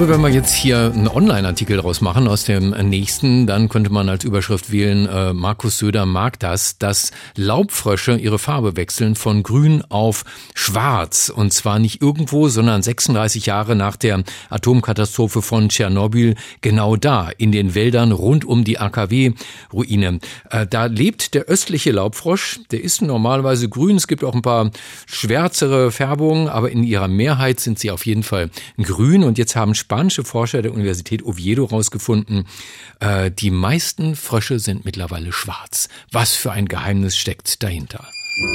glaube, wenn wir jetzt hier einen Online-Artikel draus machen aus dem nächsten, dann könnte man als Überschrift wählen, äh, Markus Söder mag das, dass Laubfrösche ihre Farbe wechseln von grün auf schwarz. Und zwar nicht irgendwo, sondern 36 Jahre nach der Atomkatastrophe von Tschernobyl, genau da, in den Wäldern rund um die AKW-Ruine. Äh, da lebt der östliche Laubfrosch, der ist normalerweise grün. Es gibt auch ein paar schwärzere Färbungen, aber in ihrer Mehrheit sind sie auf jeden Fall grün. Und jetzt haben spanische Forscher der Universität Oviedo herausgefunden, äh, die meisten Frösche sind mittlerweile schwarz. Was für ein Geheimnis steckt dahinter?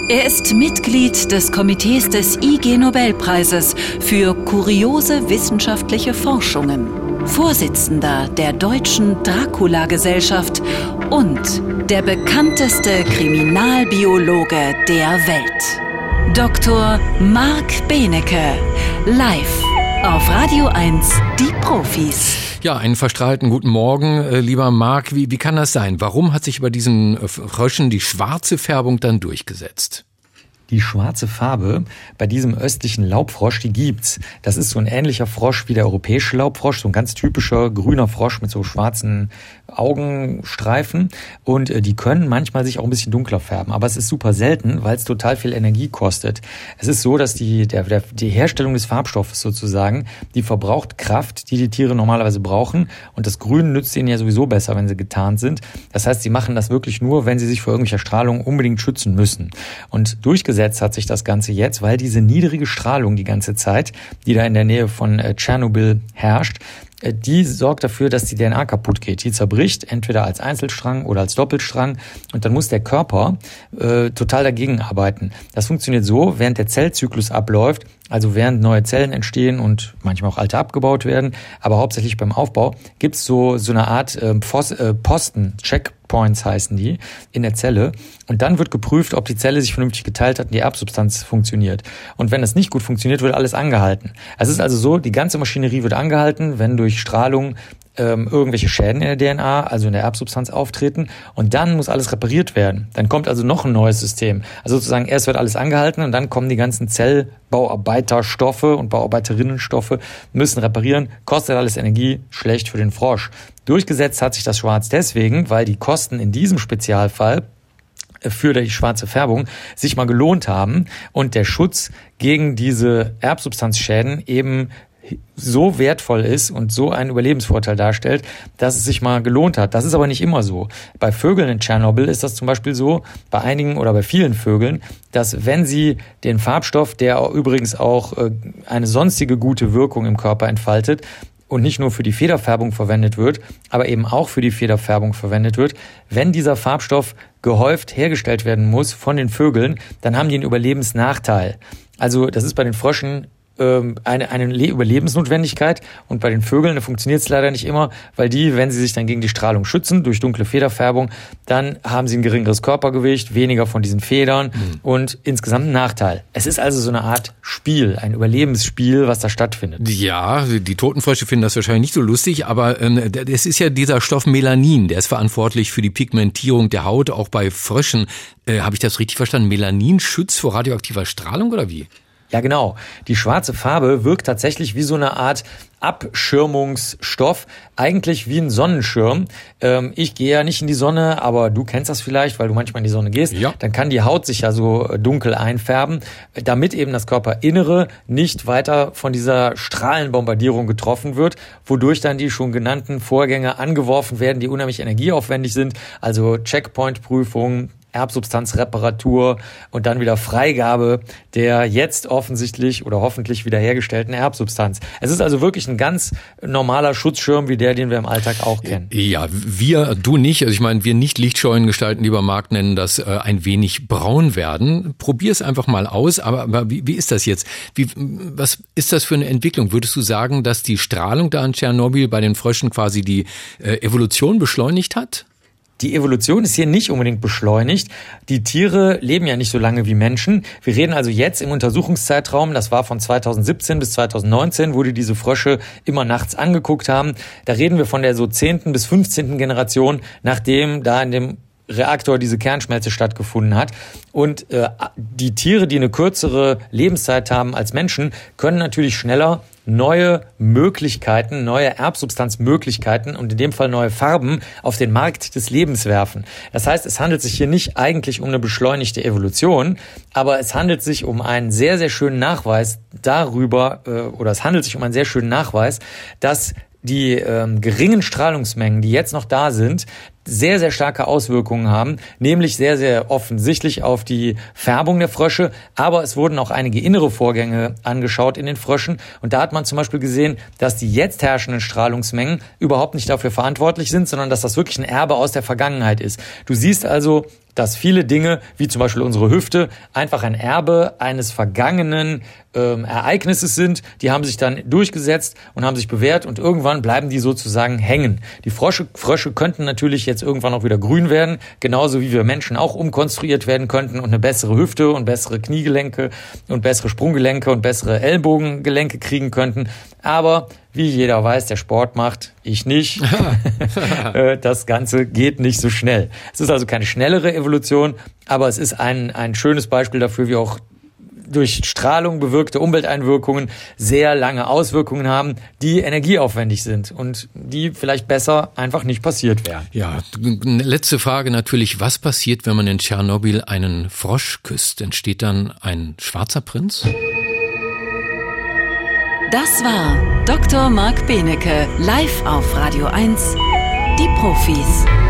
Er ist Mitglied des Komitees des IG Nobelpreises für kuriose wissenschaftliche Forschungen, Vorsitzender der Deutschen Dracula-Gesellschaft und der bekannteste Kriminalbiologe der Welt. Dr. Marc Benecke, live auf Radio 1, die Profis. Ja, einen verstrahlten guten Morgen, äh, lieber Marc. Wie, wie kann das sein? Warum hat sich bei diesen äh, Fröschen die schwarze Färbung dann durchgesetzt? Die schwarze Farbe bei diesem östlichen Laubfrosch, die gibt's. Das ist so ein ähnlicher Frosch wie der europäische Laubfrosch, so ein ganz typischer grüner Frosch mit so schwarzen Augenstreifen und äh, die können manchmal sich auch ein bisschen dunkler färben, aber es ist super selten, weil es total viel Energie kostet. Es ist so, dass die, der, der, die Herstellung des Farbstoffes sozusagen, die verbraucht Kraft, die die Tiere normalerweise brauchen und das Grün nützt ihnen ja sowieso besser, wenn sie getarnt sind. Das heißt, sie machen das wirklich nur, wenn sie sich vor irgendwelcher Strahlung unbedingt schützen müssen. Und durchgesetzt hat sich das Ganze jetzt, weil diese niedrige Strahlung die ganze Zeit, die da in der Nähe von äh, Tschernobyl herrscht, die sorgt dafür, dass die DNA kaputt geht. Die zerbricht, entweder als Einzelstrang oder als Doppelstrang. Und dann muss der Körper äh, total dagegen arbeiten. Das funktioniert so, während der Zellzyklus abläuft, also während neue Zellen entstehen und manchmal auch alte abgebaut werden, aber hauptsächlich beim Aufbau, gibt's so, so eine Art äh, Posten, Checkpoints heißen die, in der Zelle. Und dann wird geprüft, ob die Zelle sich vernünftig geteilt hat und die Erbsubstanz funktioniert. Und wenn das nicht gut funktioniert, wird alles angehalten. Es ist also so, die ganze Maschinerie wird angehalten, wenn durch Strahlung ähm, irgendwelche Schäden in der DNA, also in der Erbsubstanz auftreten und dann muss alles repariert werden. Dann kommt also noch ein neues System. Also sozusagen erst wird alles angehalten und dann kommen die ganzen Zellbauarbeiterstoffe und Bauarbeiterinnenstoffe, müssen reparieren, kostet alles Energie, schlecht für den Frosch. Durchgesetzt hat sich das Schwarz deswegen, weil die Kosten in diesem Spezialfall für die schwarze Färbung sich mal gelohnt haben und der Schutz gegen diese Erbsubstanzschäden eben so wertvoll ist und so einen Überlebensvorteil darstellt, dass es sich mal gelohnt hat. Das ist aber nicht immer so. Bei Vögeln in Tschernobyl ist das zum Beispiel so, bei einigen oder bei vielen Vögeln, dass wenn sie den Farbstoff, der übrigens auch äh, eine sonstige gute Wirkung im Körper entfaltet, und nicht nur für die Federfärbung verwendet wird, aber eben auch für die Federfärbung verwendet wird. Wenn dieser Farbstoff gehäuft hergestellt werden muss von den Vögeln, dann haben die einen Überlebensnachteil. Also das ist bei den Fröschen ähm, eine, eine Überlebensnotwendigkeit und bei den Vögeln funktioniert es leider nicht immer, weil die, wenn sie sich dann gegen die Strahlung schützen durch dunkle Federfärbung, dann haben sie ein geringeres Körpergewicht, weniger von diesen Federn mhm. und insgesamt einen Nachteil. Es ist also so eine Art Spiel, ein Überlebensspiel, was da stattfindet. Ja, die Totenfrösche finden das wahrscheinlich nicht so lustig, aber ähm, es ist ja dieser Stoff Melanin, der ist verantwortlich für die Pigmentierung der Haut, auch bei Fröschen. Äh, Habe ich das richtig verstanden? Melanin schützt vor radioaktiver Strahlung oder wie? Ja, genau. Die schwarze Farbe wirkt tatsächlich wie so eine Art Abschirmungsstoff, eigentlich wie ein Sonnenschirm. Ähm, ich gehe ja nicht in die Sonne, aber du kennst das vielleicht, weil du manchmal in die Sonne gehst. Ja. Dann kann die Haut sich ja so dunkel einfärben, damit eben das Körperinnere nicht weiter von dieser Strahlenbombardierung getroffen wird, wodurch dann die schon genannten Vorgänge angeworfen werden, die unheimlich energieaufwendig sind. Also Checkpoint-Prüfungen, Erbsubstanzreparatur und dann wieder Freigabe der jetzt offensichtlich oder hoffentlich wiederhergestellten Erbsubstanz. Es ist also wirklich ein ganz normaler Schutzschirm wie der, den wir im Alltag auch kennen. Ja, wir, du nicht. Also ich meine, wir nicht lichtscheuen Gestalten, lieber Markt, nennen das äh, ein wenig braun werden. Probier es einfach mal aus. Aber, aber wie, wie ist das jetzt? Wie, was ist das für eine Entwicklung? Würdest du sagen, dass die Strahlung da an Tschernobyl bei den Fröschen quasi die äh, Evolution beschleunigt hat? Die Evolution ist hier nicht unbedingt beschleunigt. Die Tiere leben ja nicht so lange wie Menschen. Wir reden also jetzt im Untersuchungszeitraum, das war von 2017 bis 2019, wo die diese Frösche immer nachts angeguckt haben. Da reden wir von der so zehnten bis fünfzehnten Generation, nachdem da in dem Reaktor diese Kernschmelze stattgefunden hat. Und äh, die Tiere, die eine kürzere Lebenszeit haben als Menschen, können natürlich schneller neue Möglichkeiten, neue Erbsubstanzmöglichkeiten und in dem Fall neue Farben auf den Markt des Lebens werfen. Das heißt, es handelt sich hier nicht eigentlich um eine beschleunigte Evolution, aber es handelt sich um einen sehr, sehr schönen Nachweis darüber, äh, oder es handelt sich um einen sehr schönen Nachweis, dass die ähm, geringen Strahlungsmengen, die jetzt noch da sind, sehr, sehr starke Auswirkungen haben, nämlich sehr, sehr offensichtlich auf die Färbung der Frösche, aber es wurden auch einige innere Vorgänge angeschaut in den Fröschen und da hat man zum Beispiel gesehen, dass die jetzt herrschenden Strahlungsmengen überhaupt nicht dafür verantwortlich sind, sondern dass das wirklich ein Erbe aus der Vergangenheit ist. Du siehst also, dass viele Dinge, wie zum Beispiel unsere Hüfte, einfach ein Erbe eines vergangenen ähm, Ereignisses sind. Die haben sich dann durchgesetzt und haben sich bewährt und irgendwann bleiben die sozusagen hängen. Die Frösche, Frösche könnten natürlich jetzt irgendwann auch wieder grün werden, genauso wie wir Menschen auch umkonstruiert werden könnten und eine bessere Hüfte und bessere Kniegelenke und bessere Sprunggelenke und bessere Ellbogengelenke kriegen könnten. Aber wie jeder weiß, der Sport macht, ich nicht. Äh, das Ganze geht nicht so schnell. Es ist also keine schnellere Evolution, aber es ist ein, ein schönes Beispiel dafür, wie auch durch Strahlung bewirkte Umwelteinwirkungen sehr lange Auswirkungen haben, die energieaufwendig sind und die vielleicht besser einfach nicht passiert wären. Ja, letzte Frage natürlich, was passiert, wenn man in Tschernobyl einen Frosch küsst? Entsteht dann ein schwarzer Prinz? Das war Dr. Marc Benecke live auf Radio 1. Die Profis.